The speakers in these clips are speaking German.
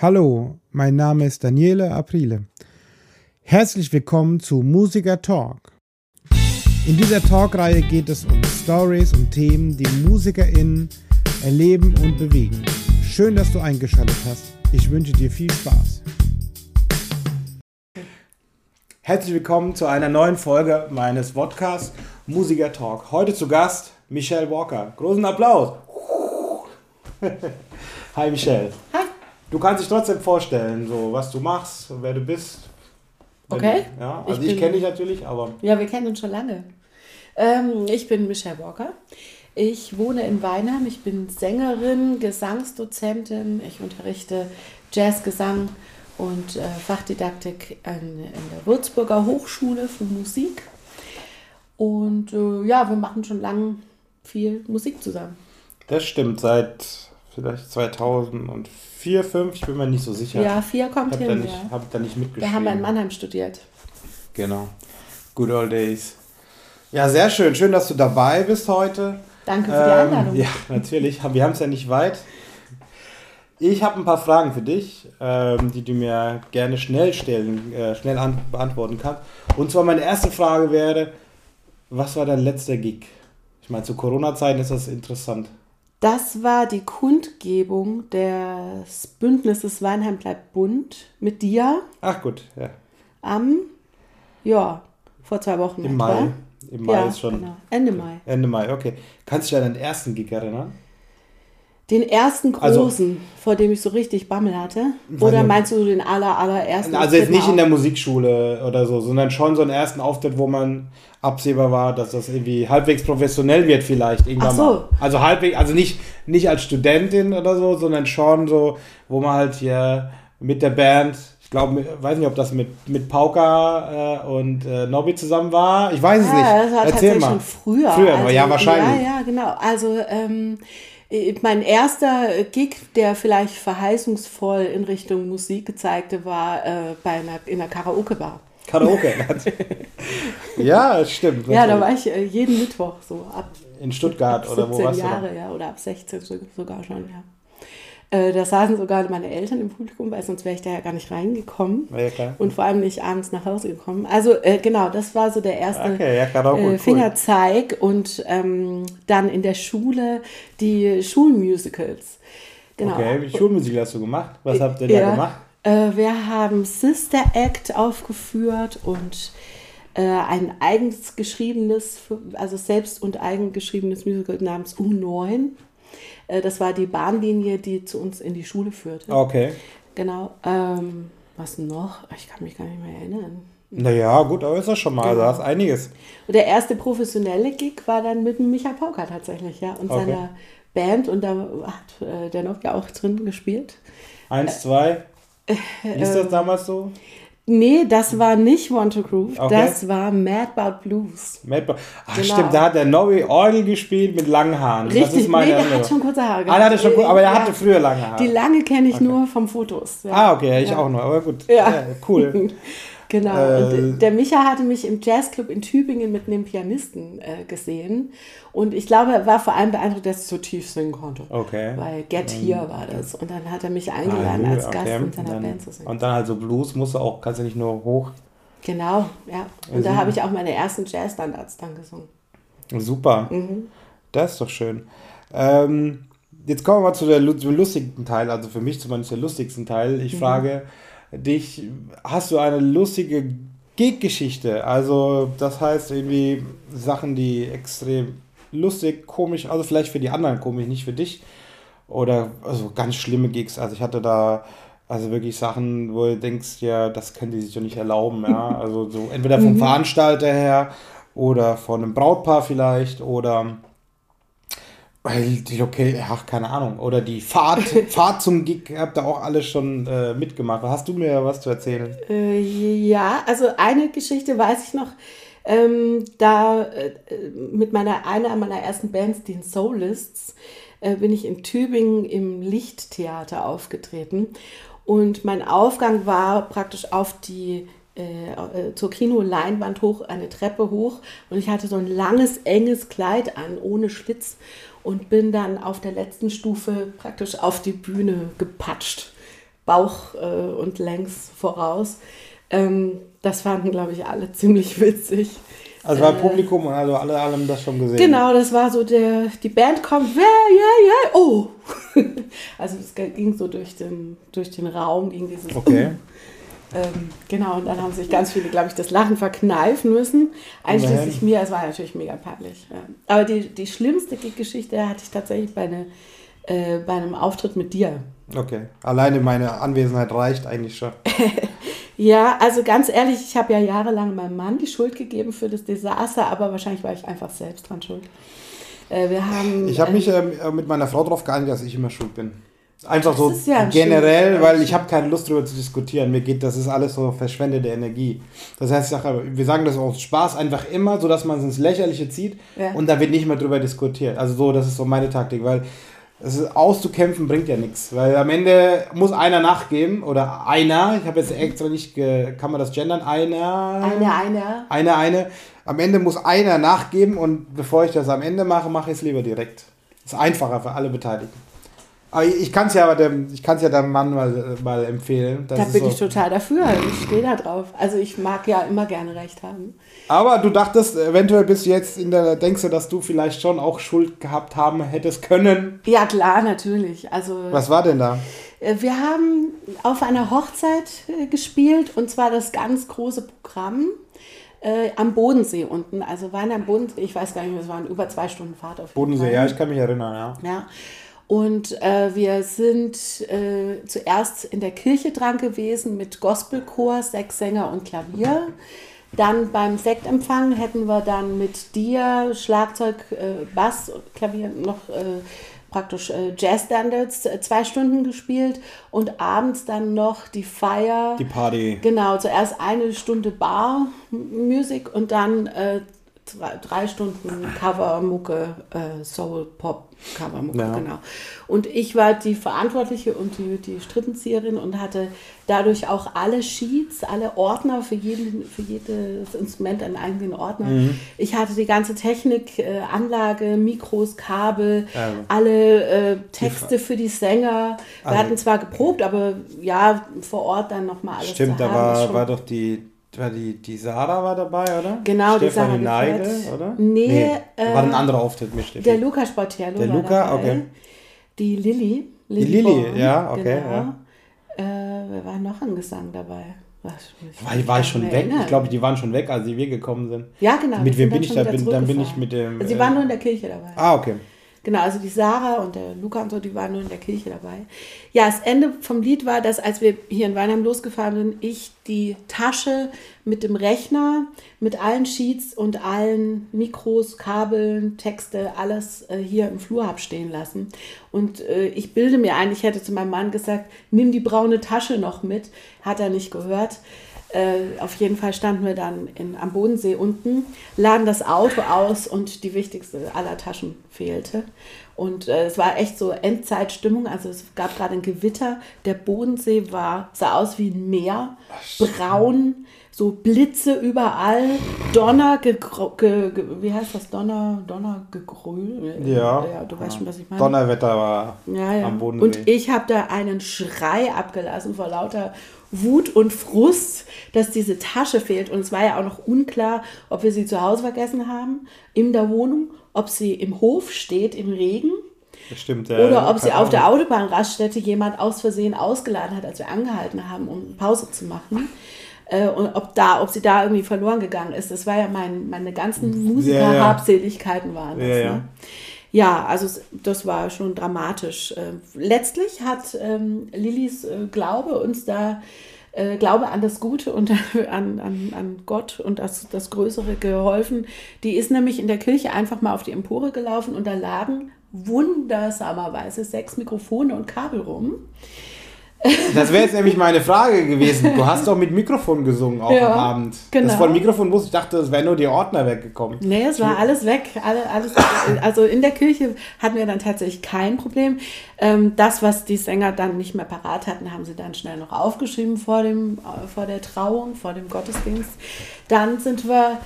Hallo, mein Name ist Daniele Aprile. Herzlich willkommen zu Musiker Talk. In dieser Talkreihe geht es um Stories und Themen, die MusikerInnen erleben und bewegen. Schön, dass du eingeschaltet hast. Ich wünsche dir viel Spaß. Herzlich willkommen zu einer neuen Folge meines Podcasts Musiker Talk. Heute zu Gast Michelle Walker. Großen Applaus. Hi Michelle. Hi. Du kannst dich trotzdem vorstellen, so was du machst, wer du bist. Okay. Ja, also Ich ich, kenne dich natürlich, aber Ja, wir kennen uns schon lange. Ähm, ich bin Michelle Walker. Ich wohne in Weinheim. Ich bin Sängerin, Gesangsdozentin. Ich unterrichte Jazzgesang und äh, Fachdidaktik an, in der Würzburger Hochschule für Musik. Und äh, ja, wir machen schon lange viel Musik zusammen. das stimmt seit vielleicht 2004, 2005, ich bin mir nicht so sicher. Ja, vier kommt ich habe da, hin. nicht- Ja. hab da nicht mitgeschrieben. Wir haben in Mannheim studiert. Genau. Good old days. Ja, sehr schön. Schön, dass du dabei bist heute. Danke für die Einladung. ja, natürlich. Wir haben es ja nicht weit. Ich habe ein paar Fragen für dich, ähm, die du mir gerne schnell stellen, äh, schnell an, beantworten kannst. Und zwar meine erste Frage wäre, was war dein letzter Gig? Ich meine, zu Corona-Zeiten ist das interessant. Das war die Kundgebung des Bündnisses Weinheim bleibt bunt mit dir Ach gut, ja. am, ja, vor zwei Wochen. Im etwa. Mai. Im Mai ja, ist schon Genau. Ende Mai. Ende Mai, okay. Kannst du dich an deinen ersten Gig erinnern? Den ersten Also- großen, vor dem ich so richtig Bammel hatte? Oder nicht. meinst du den aller, allerersten? Also jetzt nicht in der Musikschule oder so, sondern schon so einen ersten Auftritt, wo man absehbar war, dass das irgendwie halbwegs professionell wird vielleicht irgendwann Ach so. mal. Also halbwegs, also nicht, nicht als Studentin oder so, sondern schon so, wo man halt hier mit der Band, ich glaube, weiß nicht, ob das mit, mit Pauka äh, und äh, Nobby zusammen war. Ich weiß es nicht. Ja, das war Erzähl tatsächlich mal. schon früher. Früher, aber ja, wahrscheinlich. Ja, ja, genau. Also ähm, äh, mein erster Gig, der vielleicht verheißungsvoll in Richtung Musik gezeigte, war äh, bei einer, in einer Karaoke-Bar. Karaoke. ja, stimmt. Ja, da natürlich. war ich äh, jeden Mittwoch so ab In Stuttgart ab oder wo 17 warst du? da? Jahre, ja, oder ab 16 so- sogar schon, ja. Äh, da saßen sogar meine Eltern im Publikum, weil sonst wäre ich da ja gar nicht reingekommen. Ja, klar. Und vor allem nicht abends nach Hause gekommen. Also äh, genau, das war so der erste Okay, ja, äh, cool. Fingerzeig und ähm, dann in der Schule die Schulmusicals. Genau. Okay, wie Schulmusik hast du gemacht? Was habt ihr da Ja. gemacht? Äh, wir haben Sister Act aufgeführt und äh, ein eigens geschriebenes, also selbst und eigen geschriebenes Musical namens U9. Äh, das war die Bahnlinie, die zu uns in die Schule führte. Okay. Genau. Ähm, was noch? Ich kann mich gar nicht mehr erinnern. Naja, gut, aber ist das schon mal. Also hast einiges. Und der erste professionelle Gig war dann mit dem Micha Pauker tatsächlich, ja, und Okay. seiner Band. Und da hat äh, der Novia auch drin gespielt. Eins, zwei. Äh, das damals so? Nee, das war nicht Want to Groove, Okay. das war Mad About Blues. Madball. Ach Genau. stimmt, da hat der Nobby Orgel gespielt mit langen Haaren. das Richtig, ist meine nee, der hat schon kurze Haare Ah, der hatte schon, aber der Ja. hatte früher lange Haare. Die lange kenne ich nur vom Fotos. Ja. ah, okay, ich Ja. auch noch, aber gut. Ja. cool. Genau. Äh, und der Micha hatte mich im Jazzclub in Tübingen mit einem Pianisten äh, gesehen. Und ich glaube, er war vor allem beeindruckt, dass ich so tief singen konnte. Okay. Weil Get Here war das. Und dann hat er mich eingeladen, Ah, als okay. Gast Und seiner dann, Band zu singen. Und dann halt so Blues musst du auch, kannst du nicht nur hoch. Genau, ja. Und da habe ich auch meine ersten Jazzstandards dann gesungen. Super. Mhm. Das ist doch schön. Ähm, jetzt kommen wir mal zu der, zum lustigen Teil, also für mich zumindest der lustigsten Teil. Ich Mhm. frage dich, hast du eine lustige Gig-Geschichte? Also, das heißt irgendwie Sachen, die extrem lustig, komisch, also vielleicht für die anderen komisch, nicht für dich. Oder also ganz schlimme Gigs. Also ich hatte da also wirklich Sachen, wo du denkst, ja, das können die sich doch nicht erlauben, ja. Also so entweder vom Veranstalter her oder von einem Brautpaar vielleicht oder weil die, okay, ach, keine Ahnung. Oder die Fahrt, Fahrt zum Gig, habt ihr auch alle schon äh, mitgemacht. Hast du mir was zu erzählen? Äh, ja, also eine Geschichte weiß ich noch. Ähm, da äh, mit meiner einer meiner ersten Bands, den Soulists, äh, bin ich in Tübingen im Lichttheater aufgetreten. Und mein Aufgang war praktisch auf die äh, äh, zur Kinoleinwand hoch, eine Treppe hoch. Und ich hatte so ein langes, enges Kleid an, ohne Schlitz. Und bin dann auf der letzten Stufe praktisch auf die Bühne gepatscht. Bauch äh, und längs voraus. Ähm, das fanden, glaube ich, alle ziemlich witzig. Also war Publikum und also alle, alle haben das schon gesehen. Genau, das war so der, die Band kommt, ja, ja, ja, oh. also es ging so durch den, durch den Raum, ging dieses Okay. ähm, genau, und dann haben sich ganz viele, glaube ich, das Lachen verkneifen müssen. Einschließlich mir, es war natürlich mega peinlich. Ja. Aber die, die schlimmste Geschichte hatte ich tatsächlich bei, eine, äh, bei einem Auftritt mit dir. Okay. Alleine meine Anwesenheit reicht eigentlich schon. Ja, also ganz ehrlich, ich habe ja jahrelang meinem Mann die Schuld gegeben für das Desaster, aber wahrscheinlich war ich einfach selbst dran schuld. Äh, wir haben, Ich habe ähm, mich ähm, mit meiner Frau darauf geeinigt, dass ich immer schuld bin. Einfach Das so ja ein generell, weil ich habe keine Lust darüber zu diskutieren. Mir geht, das ist alles so verschwendete Energie. Das heißt, ich sage, wir sagen das aus Spaß einfach immer, so dass man es ins Lächerliche zieht Ja. und da wird nicht mehr drüber diskutiert. Also so, das ist so meine Taktik, weil es auszukämpfen bringt ja nichts, weil am Ende muss einer nachgeben oder einer. Ich habe jetzt extra nicht, ge, kann man das gendern? Einer. eine, eine. Eine, eine. Am Ende muss einer nachgeben und bevor ich das am Ende mache, mache ich es lieber direkt. Ist einfacher für alle Beteiligten. Aber ich kann es ja, aber dem, ich kann's ja dem Mann mal, mal empfehlen. Das Da bin so. ich total dafür. Ich stehe da drauf. Also ich mag ja immer gerne recht haben. Aber du dachtest, eventuell bist du jetzt in der, denkst du, dass du vielleicht schon auch Schuld gehabt haben hättest können. Ja, klar, natürlich. Also Was war denn da? äh, wir haben auf einer Hochzeit äh, gespielt und zwar das ganz große Programm äh, am Bodensee unten. Also waren am Bodensee, ich weiß gar nicht mehr, es waren über zwei Stunden Fahrt auf jeden Bodensee, Fall. ja, ich kann mich erinnern, ja. Ja. Und äh, wir sind äh, zuerst in der Kirche dran gewesen mit Gospelchor, sechs Sänger und Klavier. Dann beim Sektempfang hätten wir dann mit dir Schlagzeug, äh, Bass, Klavier noch äh, praktisch äh, Jazz-Standards äh, zwei Stunden gespielt und abends dann noch die Feier. Die Party. Genau, zuerst eine Stunde Bar-Musik und dann äh, zwei, drei Stunden Covermucke, äh, Soul-Pop-Covermucke, Ja. genau. Und ich war die Verantwortliche und die, die Strippenzieherin und hatte dadurch auch alle Sheets, alle Ordner für, jeden, für jedes Instrument einen eigenen Ordner. Mhm. Ich hatte die ganze Technik, äh, Anlage, Mikros, Kabel, Ja. alle äh, Texte für die Sänger. Wir Also- hatten zwar geprobt, aber ja, vor Ort dann nochmal alles Stimmt, zu da war, war doch die, war die, die Sarah war dabei, oder? Genau, die Stefanie Sarah Gefett. oder? Nee, äh, war ein anderer Auftritt mit Steffi. Der Luca Sportiello. Der war Luca, dabei. okay. Die Lilly. Die Lilly, Born, ja, okay, Genau. Äh, wer war noch ein Gesang dabei? War, war mich ich schon weg? erinnern. Ich glaube, die waren schon weg, als wir gekommen sind. Ja, genau. Mit wem bin ich da? Bin, dann bin ich mit dem. Also, sie äh, waren nur in der Kirche dabei. Ah, okay. Genau, also die Sarah und der Luca und so, die waren nur in der Kirche dabei. Ja, das Ende vom Lied war, dass als wir hier in Weinheim losgefahren sind, ich die Tasche mit dem Rechner, mit allen Sheets und allen Mikros, Kabeln, Texte, alles äh, hier im Flur habe stehen lassen. Und äh, ich bilde mir ein, ich hätte zu meinem Mann gesagt, nimm die braune Tasche noch mit. Hat er nicht gehört. Äh, auf jeden Fall standen wir dann in, am Bodensee unten, laden das Auto aus und die wichtigste aller Taschen fehlte. Und äh, es war echt so Endzeitstimmung. Also es gab gerade ein Gewitter. Der Bodensee war, sah aus wie ein Meer, braun, so Blitze überall, Donner, gegro- ge, ge, wie heißt das? Donner, Donner, gegröl. Ja. ja. Du weißt schon, was ich meine. Donnerwetter war ja. am Bodensee. Und ich habe da einen Schrei abgelassen vor lauter Wut und Frust, dass diese Tasche fehlt. Und es war ja auch noch unklar, ob wir sie zu Hause vergessen haben, in der Wohnung, ob sie im Hof steht, im Regen, Stimmt, ja. oder ob sie auf der. Autobahnraststätte jemand aus Versehen ausgeladen hat, als wir angehalten haben, um Pause zu machen. Äh, und ob, da, ob sie da irgendwie verloren gegangen ist. Das war ja mein, meine ganzen Musikerhabseligkeiten waren das. Ja, ja. Ne? Ja, also das war schon dramatisch. Äh, Letztlich hat ähm, Lillys äh, Glaube uns da, äh, Glaube an das Gute und an, an, an Gott und das, das Größere geholfen. Die ist nämlich in der Kirche einfach mal auf die Empore gelaufen und da lagen wundersamerweise sechs Mikrofone und Kabel rum. Das wäre jetzt nämlich meine Frage gewesen. Du hast doch mit Mikrofon gesungen auch Ja, am Abend. genau. Das von Mikrofon wusste ich, dachte, es wären nur die Ordner weggekommen. Nee, es war alles weg. Alle, alles, also in der Kirche hatten wir dann tatsächlich kein Problem. Ähm, das, was die Sänger dann nicht mehr parat hatten, haben sie dann schnell noch aufgeschrieben vor, dem, äh, vor der Trauung, vor dem Gottesdienst. Dann sind wir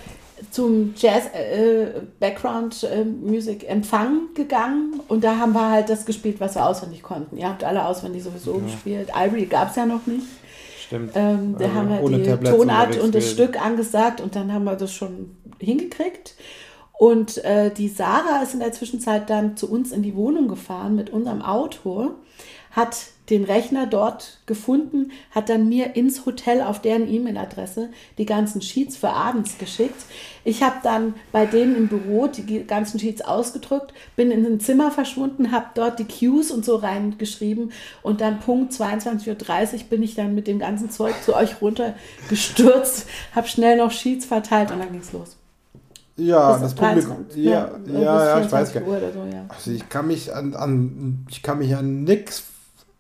zum Jazz äh, Background äh, Music Empfang gegangen und da haben wir halt das gespielt, was wir auswendig konnten. Ihr habt alle auswendig sowieso ja. gespielt. Ivory gab es ja noch nicht. Stimmt. Ähm, da also haben wir die Tablets Tonart und das Stück angesagt und dann haben wir das schon hingekriegt. Und äh, die Sarah ist in der Zwischenzeit dann zu uns in die Wohnung gefahren mit unserem Auto, hat den Rechner dort gefunden, hat dann mir ins Hotel auf deren E-Mail-Adresse die ganzen Sheets für abends geschickt. Ich habe dann bei denen im Büro die ganzen Sheets ausgedrückt, bin in ein Zimmer verschwunden, habe dort die Cues und so reingeschrieben und dann Punkt 22.30 Uhr bin ich dann mit dem ganzen Zeug zu euch runtergestürzt, habe schnell noch Sheets verteilt und dann ging es los. Ja, das, das Publikum. Ja, ja, ja, ja ich weiß gar nicht. So, ja. Also ich kann mich an, an ich kann mich an nichts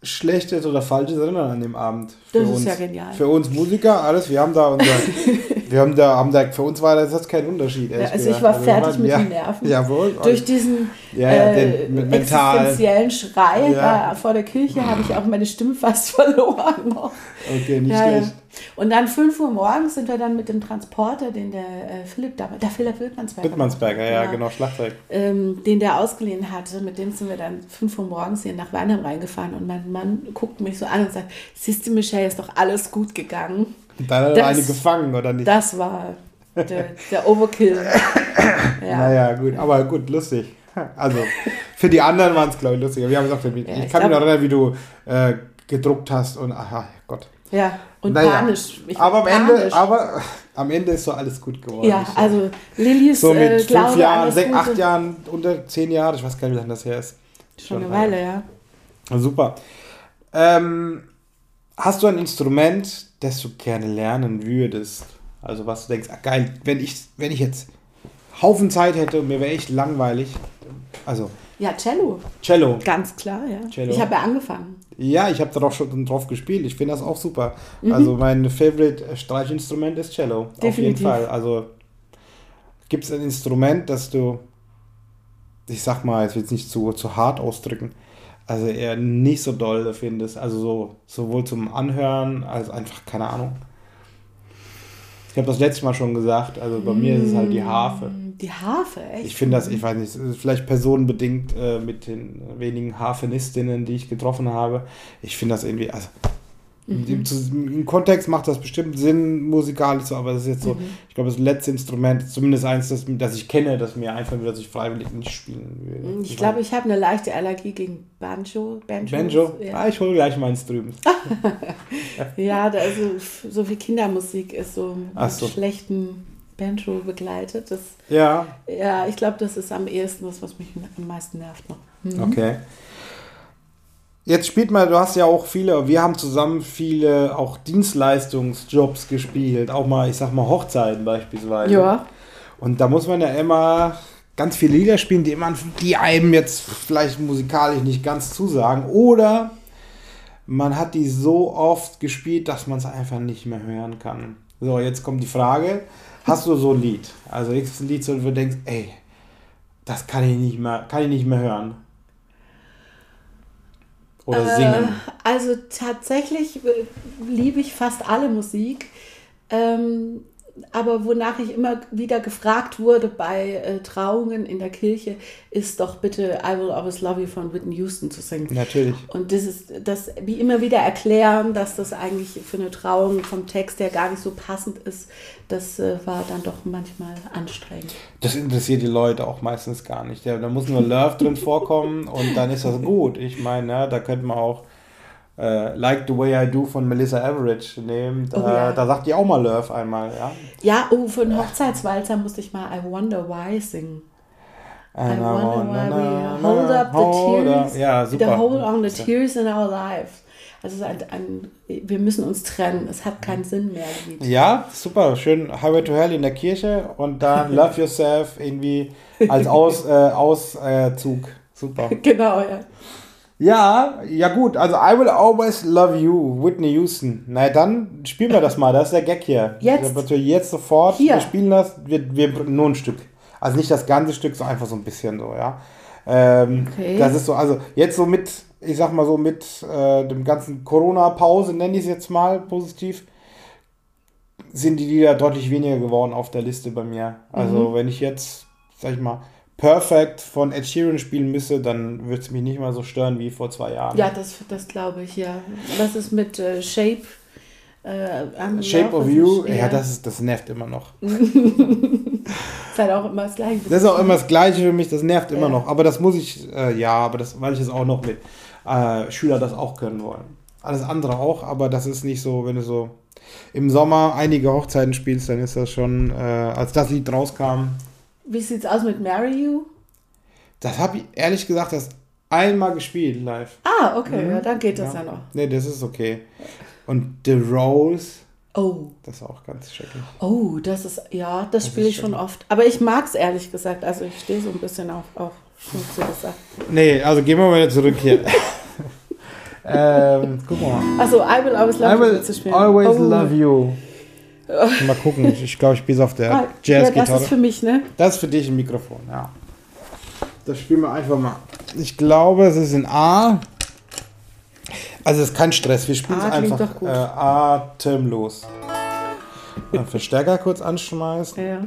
Schlechtes oder Falsches erinnern an dem Abend. Für das uns, ist ja genial. Für uns Musiker, alles, wir haben da unser, wir haben da, haben da, für uns war das kein Unterschied. Ja, also gesagt. ich war also fertig mit ja, den Nerven. Jawohl. Durch diesen ja, äh, den, existenziellen Schrei ja. vor der Kirche habe ich auch meine Stimme fast verloren. Okay, nicht schlecht. Und dann 5 Uhr morgens sind wir dann mit dem Transporter, den der äh, Philipp damals, der Philipp Wittmannsberger. Wittmannsberger, ja, genau, Schlagzeug. Ähm, den der ausgeliehen hatte, mit dem sind wir dann 5 Uhr morgens hier nach Weinheim reingefahren und mein Mann guckt mich so an und sagt, siehst du, Michelle, ist doch alles gut gegangen. Hat er eine gefangen, oder nicht? Das war der, der Overkill. ja. Naja, gut, aber gut, lustig. Also, für die anderen waren es, glaube ich, lustig. Wir haben gesagt, ich, ja, ich kann mich noch erinnern, wie du äh, gedruckt hast und, aha, Gott. Ja, und naja, panisch. aber, am panisch. Ende, aber am Ende ist so alles gut geworden. Ja, also Lillys So mit äh, fünf Glaube Jahren, sechs, acht Jahren, unter zehn Jahren, ich weiß gar nicht, wie lange das her ist. Schon, Schon eine Weile, ja. Super. Ähm, hast du ein Instrument, das du gerne lernen würdest? Also was du denkst, ach geil, wenn ich, wenn ich jetzt Haufen Zeit hätte und mir wäre echt langweilig. Also. Ja, Cello. Cello. Ganz klar, ja. Cello. Ich habe ja angefangen. Ja, ich habe darauf schon drauf gespielt. Ich finde das auch super. Mhm. Also mein Favorite Streichinstrument ist Cello. Definitiv. Auf jeden Fall. Also gibt es ein Instrument, das du, ich sag mal, jetzt will es nicht zu, zu hart ausdrücken, also eher nicht so doll findest. Also so, sowohl zum Anhören als einfach, keine Ahnung. Ich habe das letzte Mal schon gesagt, also bei mm, mir ist es halt die Harfe. Die Harfe, echt? Ich finde das, ich weiß nicht, vielleicht personenbedingt äh, mit den wenigen Harfenistinnen, die ich getroffen habe. Ich finde das irgendwie, also Mhm. Im, Kontext macht das bestimmt Sinn, musikalisch so, aber das ist jetzt so, mhm. ich glaube, das letzte Instrument, zumindest eins, das, das ich kenne, das mir einfach wieder, dass ich freiwillig nicht spielen will. Ich glaube, ich habe eine leichte Allergie gegen Banjo. Banjo? Banjo? Ja. Ah, ich hole gleich meins drüben. ja, da also, so viel Kindermusik ist so mit so. schlechten Banjo begleitet. Das, ja. Ja, ich glaube, das ist am ehesten das, was mich am meisten nervt noch. Mhm. Okay. Jetzt spielt mal, du hast ja auch viele, wir haben zusammen viele auch Dienstleistungsjobs gespielt, auch mal, ich sag mal, Hochzeiten beispielsweise. Ja. Und da muss man ja immer ganz viele Lieder spielen, die, immer, die einem jetzt vielleicht musikalisch nicht ganz zusagen. Oder man hat die so oft gespielt, dass man es einfach nicht mehr hören kann. So, jetzt kommt die Frage: Hast du so ein Lied? Also, ein Lied, wo du denkst, ey, das kann ich nicht mehr, kann ich nicht mehr hören. Oder singen? Äh, also tatsächlich liebe ich fast alle Musik. Ähm, aber wonach ich immer wieder gefragt wurde bei äh, Trauungen in der Kirche, ist doch bitte I Will Always Love You von Whitney Houston zu singen. Natürlich. Und das ist das, wie immer wieder erklären, dass das eigentlich für eine Trauung vom Text her gar nicht so passend ist, das äh, war dann doch manchmal anstrengend. Das interessiert die Leute auch meistens gar nicht. Ja, da muss nur Love drin vorkommen und dann ist das gut. Ich meine, ja, da könnte man auch äh, Like the Way I Do von Melissa Average nehmen. Da, oh, ja. da sagt die auch mal Love einmal, ja. Ja, oh, für einen Hochzeitswalzer musste ich mal I Wonder Why singen. I, I wonder why we hold up the tears, ja, super. the hold on the tears in our lives. Also ein, ein, wir müssen uns trennen. Es hat keinen Sinn mehr. Ja, super. Schön Highway to Hell in der Kirche und dann Love Yourself irgendwie als Aus, äh, Auszug. super. Genau, ja. Ja, ja gut, also I Will Always Love You, Whitney Houston. Na dann spielen wir das mal, das ist der Gag hier. Jetzt? Wir jetzt sofort, hier. wir spielen das, wir, wir nur ein Stück. Also nicht das ganze Stück, so einfach so ein bisschen so, ja. Ähm, okay. Das ist so, also jetzt so mit, ich sag mal so mit äh, dem ganzen Corona-Pause, nenne ich es jetzt mal positiv, sind die Lieder deutlich weniger geworden auf der Liste bei mir. Also Mhm. wenn ich jetzt, sag ich mal, Perfect von Ed Sheeran spielen müsste, dann würde es mich nicht mal so stören wie vor zwei Jahren. Ja, das, das glaube ich, ja. Was ist mit äh, Shape? Äh, Shape of You, ja, das, ist, das nervt immer noch. ist halt auch immer das Gleiche. Das ist auch immer das Gleiche für mich, das nervt immer Ja. noch. Aber das muss ich, äh, ja, aber das, weil ich es auch noch mit äh, Schüler das auch können wollen. Alles andere auch, aber das ist nicht so, wenn du so im Sommer einige Hochzeiten spielst, dann ist das schon, äh, als das Lied rauskam, Wie sieht's aus mit Marry You? das habe ich ehrlich gesagt das einmal gespielt live. Ah, okay, Mhm. ja, dann geht das ja, noch. Nee, das ist okay. Und The Rose, Oh, das ist auch ganz schrecklich. oh, das ist, ja, das, Das spiele ich schon oft. Aber ich mag es ehrlich gesagt. Also ich stehe so ein bisschen auf, auf schmutzige Sachen. Nee, also gehen wir mal wieder zurück hier. ähm, guck mal. Achso, I Will Always Love I You will willst du spielen. always Oh. love you. Mal gucken, ich- glaube, ich spiele es auf Ah, der ja, das Jazzgitarre. ist für mich, ne? Das ist für dich ein Mikrofon, ja. Das spielen wir einfach mal. Ich glaube, es ist in A. Also es ist kein Stress, wir spielen es einfach äh, atemlos. Dann Verstärker kurz anschmeißen. Ja.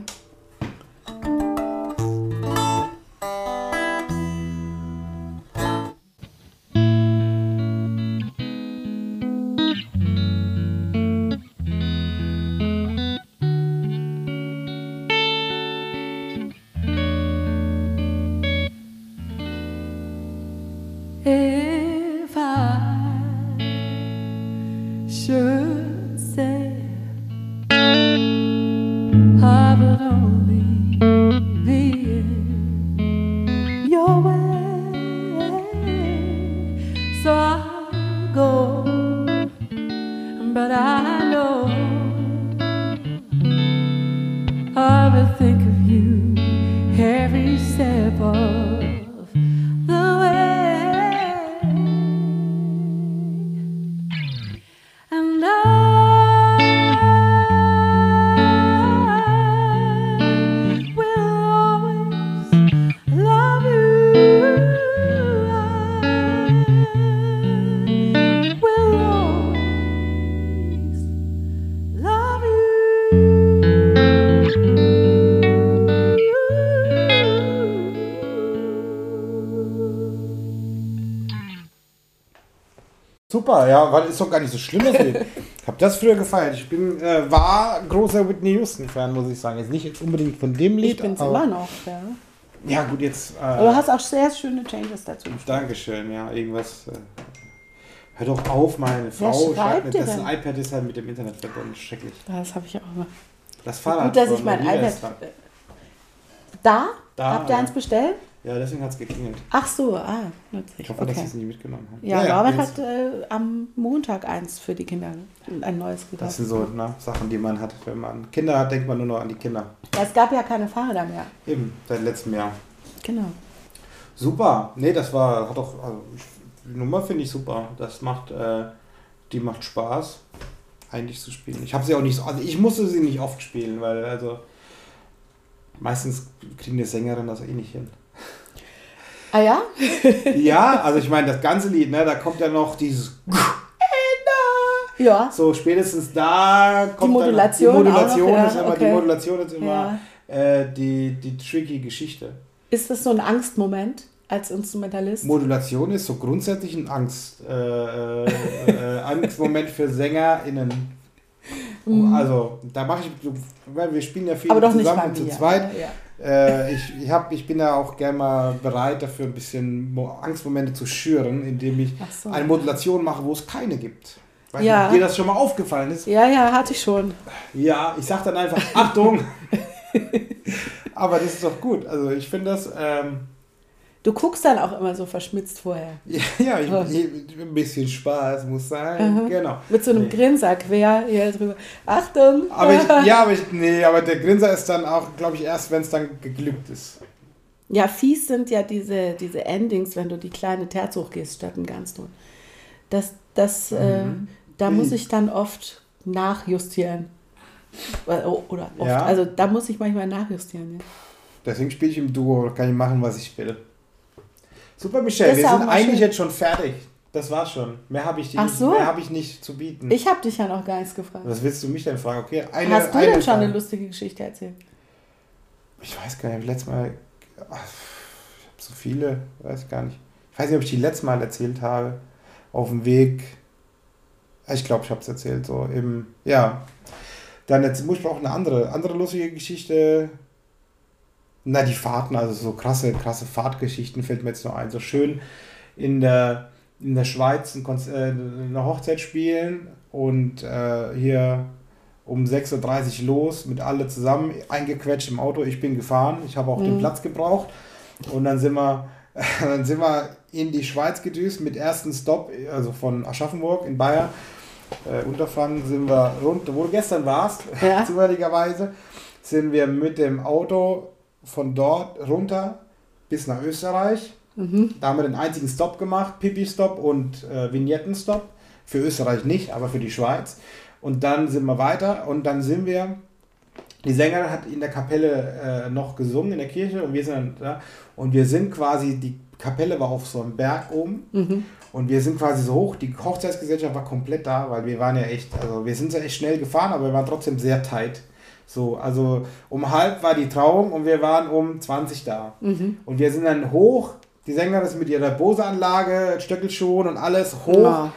Super, ja, weil ist doch gar nicht so schlimm. Ich habe das früher gefeiert. Ich bin, äh, war großer Whitney Houston-Fan, muss ich sagen. Jetzt nicht unbedingt von dem Lied. Ich aber, immer noch, ja. Ja, gut, jetzt. Äh, Aber du hast auch sehr schöne Changes dazu. Dankeschön, ja, irgendwas. Äh, hör doch auf, meine Frau. schreibt mir, das denn? iPad ist halt mit dem Internet verbunden. Schrecklich. Das habe ich auch immer. Das Fahrrad. Gut, dass ich mein iPad. dran. Da? Da, Habt ihr ja. eins bestellt? Ja, deswegen hat es geklingelt. Ach so, ah, Ich nützlich. hoffe, dass sie Okay. es nicht mitgenommen haben. Ja, Norbert jetzt- hat äh, am Montag eins für die Kinder, ein neues Das gekauft. sind so ne, Sachen, die man hat. Wenn man Kinder hat, denkt man nur noch an die Kinder. Ja, es gab ja keine Fahrräder mehr. Eben, seit letztem Jahr. Genau. Super. Nee, das war, hat doch, also, ich, die Nummer finde ich super. Das macht, äh, die macht Spaß, eigentlich zu spielen. Ich habe sie auch nicht so, also ich musste sie nicht oft spielen, weil, also, meistens kriegen die Sängerinnen das eh nicht hin. Ah ja? Ja, also ich meine, das ganze Lied, ne, da kommt ja noch dieses Ja. so spätestens da kommt Modulation dann, die Modulation noch, ja, ist immer die okay. Modulation ist immer ja. äh, die die tricky Geschichte. Ist das so ein Angstmoment als Instrumentalist? Modulation ist so grundsätzlich ein Angst äh, äh, äh, Angstmoment für SängerInnen. Also da mache ich, weil wir spielen ja viel. Aber zusammen zu zweit. Ja. Äh, ich, ich, hab, ich bin da auch gerne mal bereit dafür, ein bisschen Mo- Angstmomente zu schüren, indem ich so. eine Modulation mache, wo es keine gibt. Weiß Ja. dir das schon mal aufgefallen ist? ja, ja, hatte ich schon. Ja, ich sag dann einfach Achtung. Aber das ist doch gut. Also ich finde das, ähm, Du guckst dann auch immer so verschmitzt vorher. ja, ja ich, ich, ein bisschen Spaß muss sein. Aha. Genau. Mit so einem Nee. Grinser quer hier drüber. Achtung! Aber ich, ja, aber ich, nee, aber der Grinser ist dann auch, glaube ich, erst, wenn es dann geglückt ist. Ja, fies sind ja diese, diese Endings, wenn du die kleine Terz hochgehst statt einen Ganzton. Das, das, äh, Mhm. da Mhm. muss ich dann oft nachjustieren. Äh, Oder oft. Ja. Also da muss ich manchmal nachjustieren. Ja. Deswegen spiele ich im Duo, kann ich machen, was ich will. Super, Michelle, ist wir sind eigentlich schön. jetzt schon fertig. Das war's schon. Mehr habe ich, Ach so. mehr hab ich nicht zu bieten. Ich habe dich ja noch gar nichts gefragt. Was willst du mich denn fragen? Okay, eine, Hast du eine denn schon Frage. eine lustige Geschichte erzählt? Ich weiß gar nicht, letztes Mal. ach, Ich habe so viele, weiß ich gar nicht. Ich weiß nicht, ob ich die letztes Mal erzählt habe. Auf dem Weg. Ich glaube, ich habe es erzählt. So im. Ja. Dann jetzt muss ich auch eine andere, andere lustige Geschichte. Na, die Fahrten, also so krasse, krasse Fahrtgeschichten fällt mir jetzt noch ein. So schön in der, in der Schweiz ein Konz äh, eine Hochzeit spielen und äh, hier um 6.30 Uhr los, mit alle zusammen, eingequetscht im Auto. Ich bin gefahren, ich habe auch den Mhm. Platz gebraucht. Und dann sind wir, dann sind wir in die Schweiz gedüst mit ersten Stopp, also von Aschaffenburg in Bayern. Äh, Unterfangen sind wir rund, wo du gestern warst, Ja. zufälligerweise, sind wir mit dem Auto von dort runter bis nach Österreich. Mhm. Da haben wir den einzigen Stop gemacht, Pipi-Stop und äh, Vignetten-Stop. Für Österreich nicht, aber für die Schweiz. Und dann sind wir weiter und dann sind wir, die Sängerin hat in der Kapelle äh, noch gesungen in der Kirche und wir sind dann da. Und wir sind quasi, die Kapelle war auf so einem Berg oben Mhm. und wir sind quasi so hoch. Die Hochzeitsgesellschaft war komplett da, weil wir waren ja echt, also wir sind ja echt schnell gefahren, aber wir waren trotzdem sehr tight. So, also um halb war die Trauung und wir waren um 20 da. Mhm. Und wir sind dann hoch. Die Sängerin ist mit ihrer Bose-Anlage, Stöckelschuhen und alles hoch. Ja.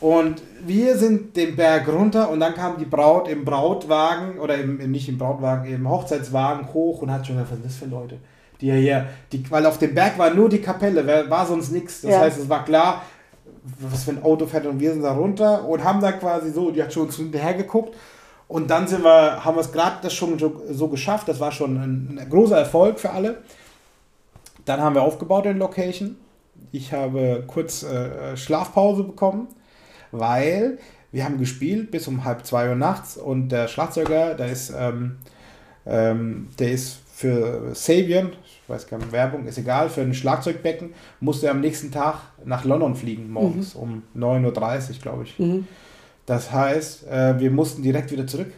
Und wir sind den Berg runter und dann kam die Braut im Brautwagen oder im, nicht im Brautwagen, im Hochzeitswagen hoch und hat schon gesagt, was sind das für Leute? Die ja hier, die, weil auf dem Berg war nur die Kapelle, war sonst nichts. Das Ja. heißt, es war klar, was für ein Auto fährt und wir sind da runter und haben da quasi so, die hat schon uns hinterher geguckt. Und dann sind wir, haben wir es gerade das schon so, geschafft. Das war schon ein, ein großer Erfolg für alle. Dann haben wir aufgebaut in Location. Ich habe kurz äh, Schlafpause bekommen, weil wir haben gespielt bis um halb zwei Uhr nachts und der Schlagzeuger, der ist, ähm, ähm, der ist für Sabian, ich weiß gar nicht, Werbung, ist egal, für ein Schlagzeugbecken, musste am nächsten Tag nach London fliegen, morgens um 9.30 Uhr, glaube ich. Mhm. Das heißt, äh, wir mussten direkt wieder zurück.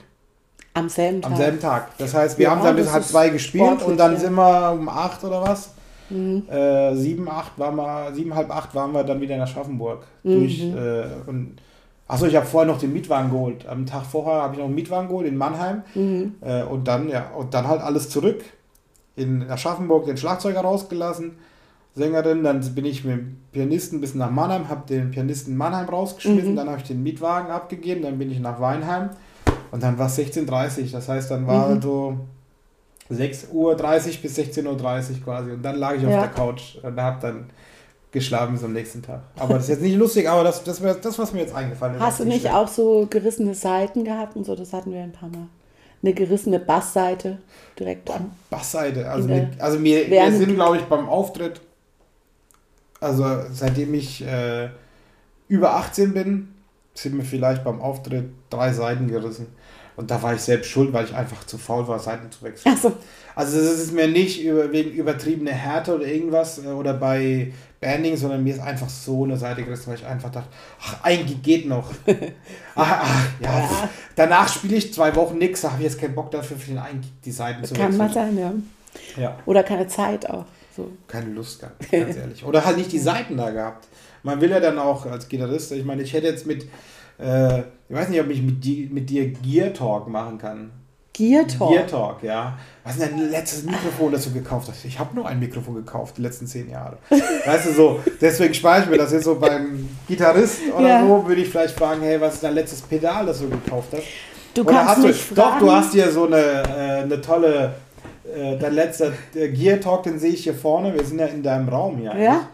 Am selben Tag. Am selben Tag. Das heißt, wir Ja, haben dann bis halb zwei gespielt und dann ja. sind wir um acht oder was? Mhm. Äh, sieben, acht waren wir, sieben, halb acht waren wir dann wieder in Aschaffenburg. Mhm. Durch, äh, und, achso, ich habe vorher noch den Mietwagen geholt. Am Tag vorher habe ich noch einen Mietwagen geholt in Mannheim. Mhm. Äh, und dann, ja, und dann halt alles zurück. In Aschaffenburg den Schlagzeuger rausgelassen, Sängerin, dann bin ich mit dem Pianisten bis nach Mannheim, habe den Pianisten Mannheim rausgeschmissen, Mhm. dann habe ich den Mietwagen abgegeben, dann bin ich nach Weinheim und dann war es 16.30 Uhr, das heißt, dann war Mhm. so 6.30 Uhr bis 16.30 Uhr quasi und dann lag ich auf Ja. der Couch und habe dann geschlafen bis am nächsten Tag. Aber das ist jetzt nicht lustig, aber das, das das, was mir jetzt eingefallen ist. Hast du nicht schlimm. auch so gerissene Seiten gehabt und so? Das hatten wir ein paar Mal. Eine gerissene Bassseite direkt an. Bassseite. Also, mir, also mir, wir sind, glaube ich, beim Auftritt, also seitdem ich äh, über 18 bin, sind mir vielleicht beim Auftritt drei Seiten gerissen. Und da war ich selbst schuld, weil ich einfach zu faul war, Seiten zu wechseln. Also, Also das ist mir nicht über, wegen übertriebener Härte oder irgendwas äh, oder bei Banding, sondern mir ist einfach so eine Seite gerissen, weil ich einfach dachte, ach, eigentlich geht noch. ach, ach, ja. Ja. Danach spiele ich zwei Wochen nichts, da habe ich jetzt keinen Bock dafür, für den einen die Seiten zu kann wechseln. mal sein, ja. Ja, Oder keine Zeit auch. So. keine Lust gehabt, ganz ehrlich. Oder halt nicht die Seiten da gehabt. Man will ja dann auch als Gitarrist, ich meine, ich hätte jetzt mit, äh, ich weiß nicht, ob ich mit, di mit dir Gear Talk machen kann. Gear Talk. Gear Talk, ja. Was ist denn dein letztes Mikrofon, das du gekauft hast? Ich habe nur ein Mikrofon gekauft, die letzten zehn Jahre. Weißt du so, deswegen spare ich mir das jetzt so beim Gitarrist oder Ja. so, würde ich vielleicht fragen, hey, was ist dein letztes Pedal, das du gekauft hast? Du Oder kannst hast mich du, doch, fragen. du hast hier so eine, äh, eine tolle, äh, dein letzter Gear Talk, den sehe ich hier vorne, wir sind ja in deinem Raum hier. Ja?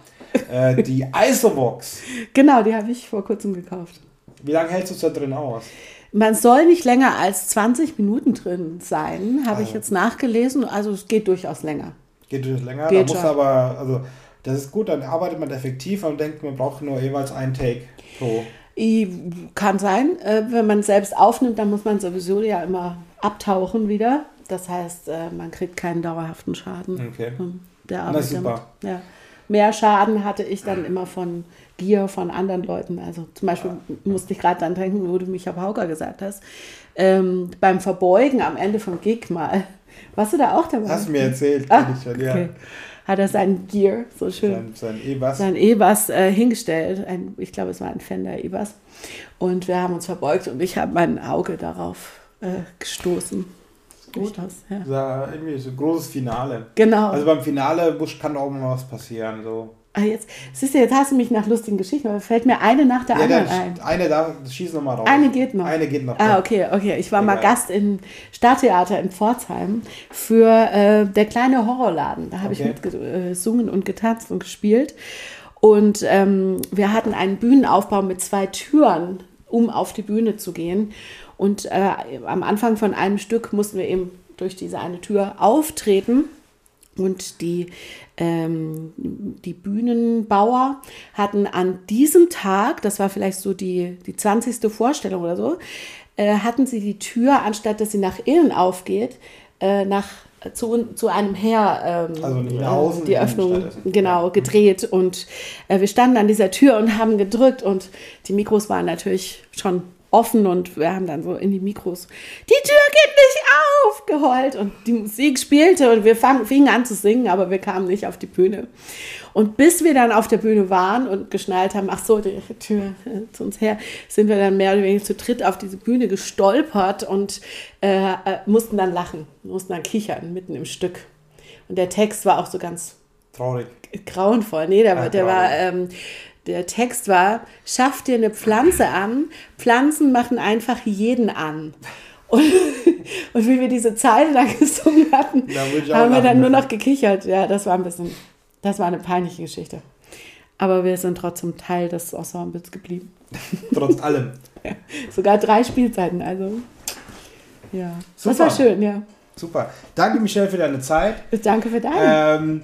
Äh, die Isobox. Genau, die habe ich vor kurzem gekauft. Wie lange hältst du es da drin aus? Man soll nicht länger als 20 Minuten drin sein, habe ich Also. jetzt nachgelesen. Also es geht durchaus länger. Geht das länger? Geht da muss aber, also das ist gut, dann arbeitet man effektiv und denkt, man braucht nur jeweils einen Take pro. Kann sein. Äh, Wenn man selbst aufnimmt, dann muss man sowieso ja immer abtauchen wieder. Das heißt, äh, man kriegt keinen dauerhaften Schaden. Okay. Der Na, Arbeit super. damit. Ja. Mehr Schaden hatte ich dann immer von Gier von anderen Leuten. Also zum Beispiel musste ich gerade dann denken, wo du mich auf Hauker gesagt hast. Ähm, beim Verbeugen am Ende vom Gig mal Warst du da auch dabei? Hast du mir erzählt, ah, ich schon, ja. Okay. Hat er sein Gear, so schön. Sein, E-Bass. Sein E-Bass äh, hingestellt. Ein, ich glaube, es war ein Fender E-Bass. Und wir haben uns verbeugt und ich habe mein Auge darauf äh, gestoßen. Gut. Das, ja. ja. irgendwie so ein großes Finale. Genau. Also beim Finale kann auch mal was passieren. So. Ah, jetzt, siehst du, jetzt hast du mich nach lustigen Geschichten, aber fällt mir eine nach der ja, anderen ein. Eine da, schieß nochmal raus. Eine geht noch. Eine geht noch. Ah, okay, okay. Ich war Egal. mal Gast im Stadttheater in Pforzheim für äh, der kleine Horrorladen. Da habe okay. ich mitgesungen äh, und getanzt und gespielt. Und ähm, wir hatten einen Bühnenaufbau mit zwei Türen, um auf die Bühne zu gehen. Und äh, am Anfang von einem Stück mussten wir eben durch diese eine Tür auftreten. Und die ähm, die Bühnenbauer hatten an diesem Tag, das war vielleicht so die, die 20. Vorstellung oder so, äh, hatten sie die Tür, anstatt dass sie nach innen aufgeht, äh, nach zu, zu einem Herr ähm, also nicht nach außen, die Öffnung genau gedreht und äh, wir standen an dieser Tür und haben gedrückt und die Mikros waren natürlich schon offen und wir haben dann so in die Mikros, die Tür geht nicht auf, geheult und die Musik spielte und wir fang, fingen an zu singen, aber wir kamen nicht auf die Bühne. Und bis wir dann auf der Bühne waren und geschnallt haben, ach so, die Tür zu uns her, sind wir dann mehr oder weniger zu dritt auf diese Bühne gestolpert und äh, äh, mussten dann lachen, mussten dann kichern mitten im Stück. Und der Text war auch so ganz traurig. Grauenvoll. Nee, der, ja, der war, ähm, der Text war, schaff dir eine Pflanze an, Pflanzen machen einfach jeden an. Und, und wie wir diese Zeile dann gesungen hatten, haben wir dann nur noch gekichert. Ja, das war ein bisschen, das war eine peinliche Geschichte. Aber wir sind trotzdem Teil des Ensembles geblieben. Trotz allem. Ja, sogar drei Spielzeiten, also. Ja. Super. Das war schön, ja. Super. Danke, Michelle, für deine Zeit. Danke für deine. Ähm,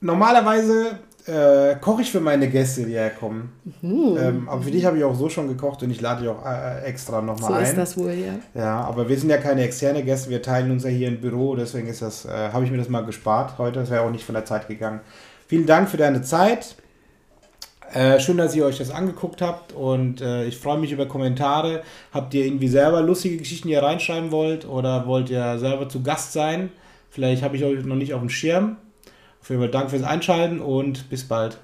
normalerweise äh, koche ich für meine Gäste, die herkommen. Mhm. Ähm, aber für dich habe ich auch so schon gekocht und ich lade dich auch äh, extra nochmal so ein. So ist das wohl, ja. Ja, aber wir sind ja keine externe Gäste, wir teilen uns ja hier im Büro, deswegen ist das, äh, habe ich mir das mal gespart heute, das wäre auch nicht von der Zeit gegangen. Vielen Dank für deine Zeit. Äh, schön, dass ihr euch das angeguckt habt und äh, ich freue mich über Kommentare. Habt ihr irgendwie selber lustige Geschichten, die ihr reinschreiben wollt oder wollt ihr selber zu Gast sein? Vielleicht habe ich euch noch nicht auf dem Schirm. Auf jeden Fall danke fürs Einschalten und bis bald.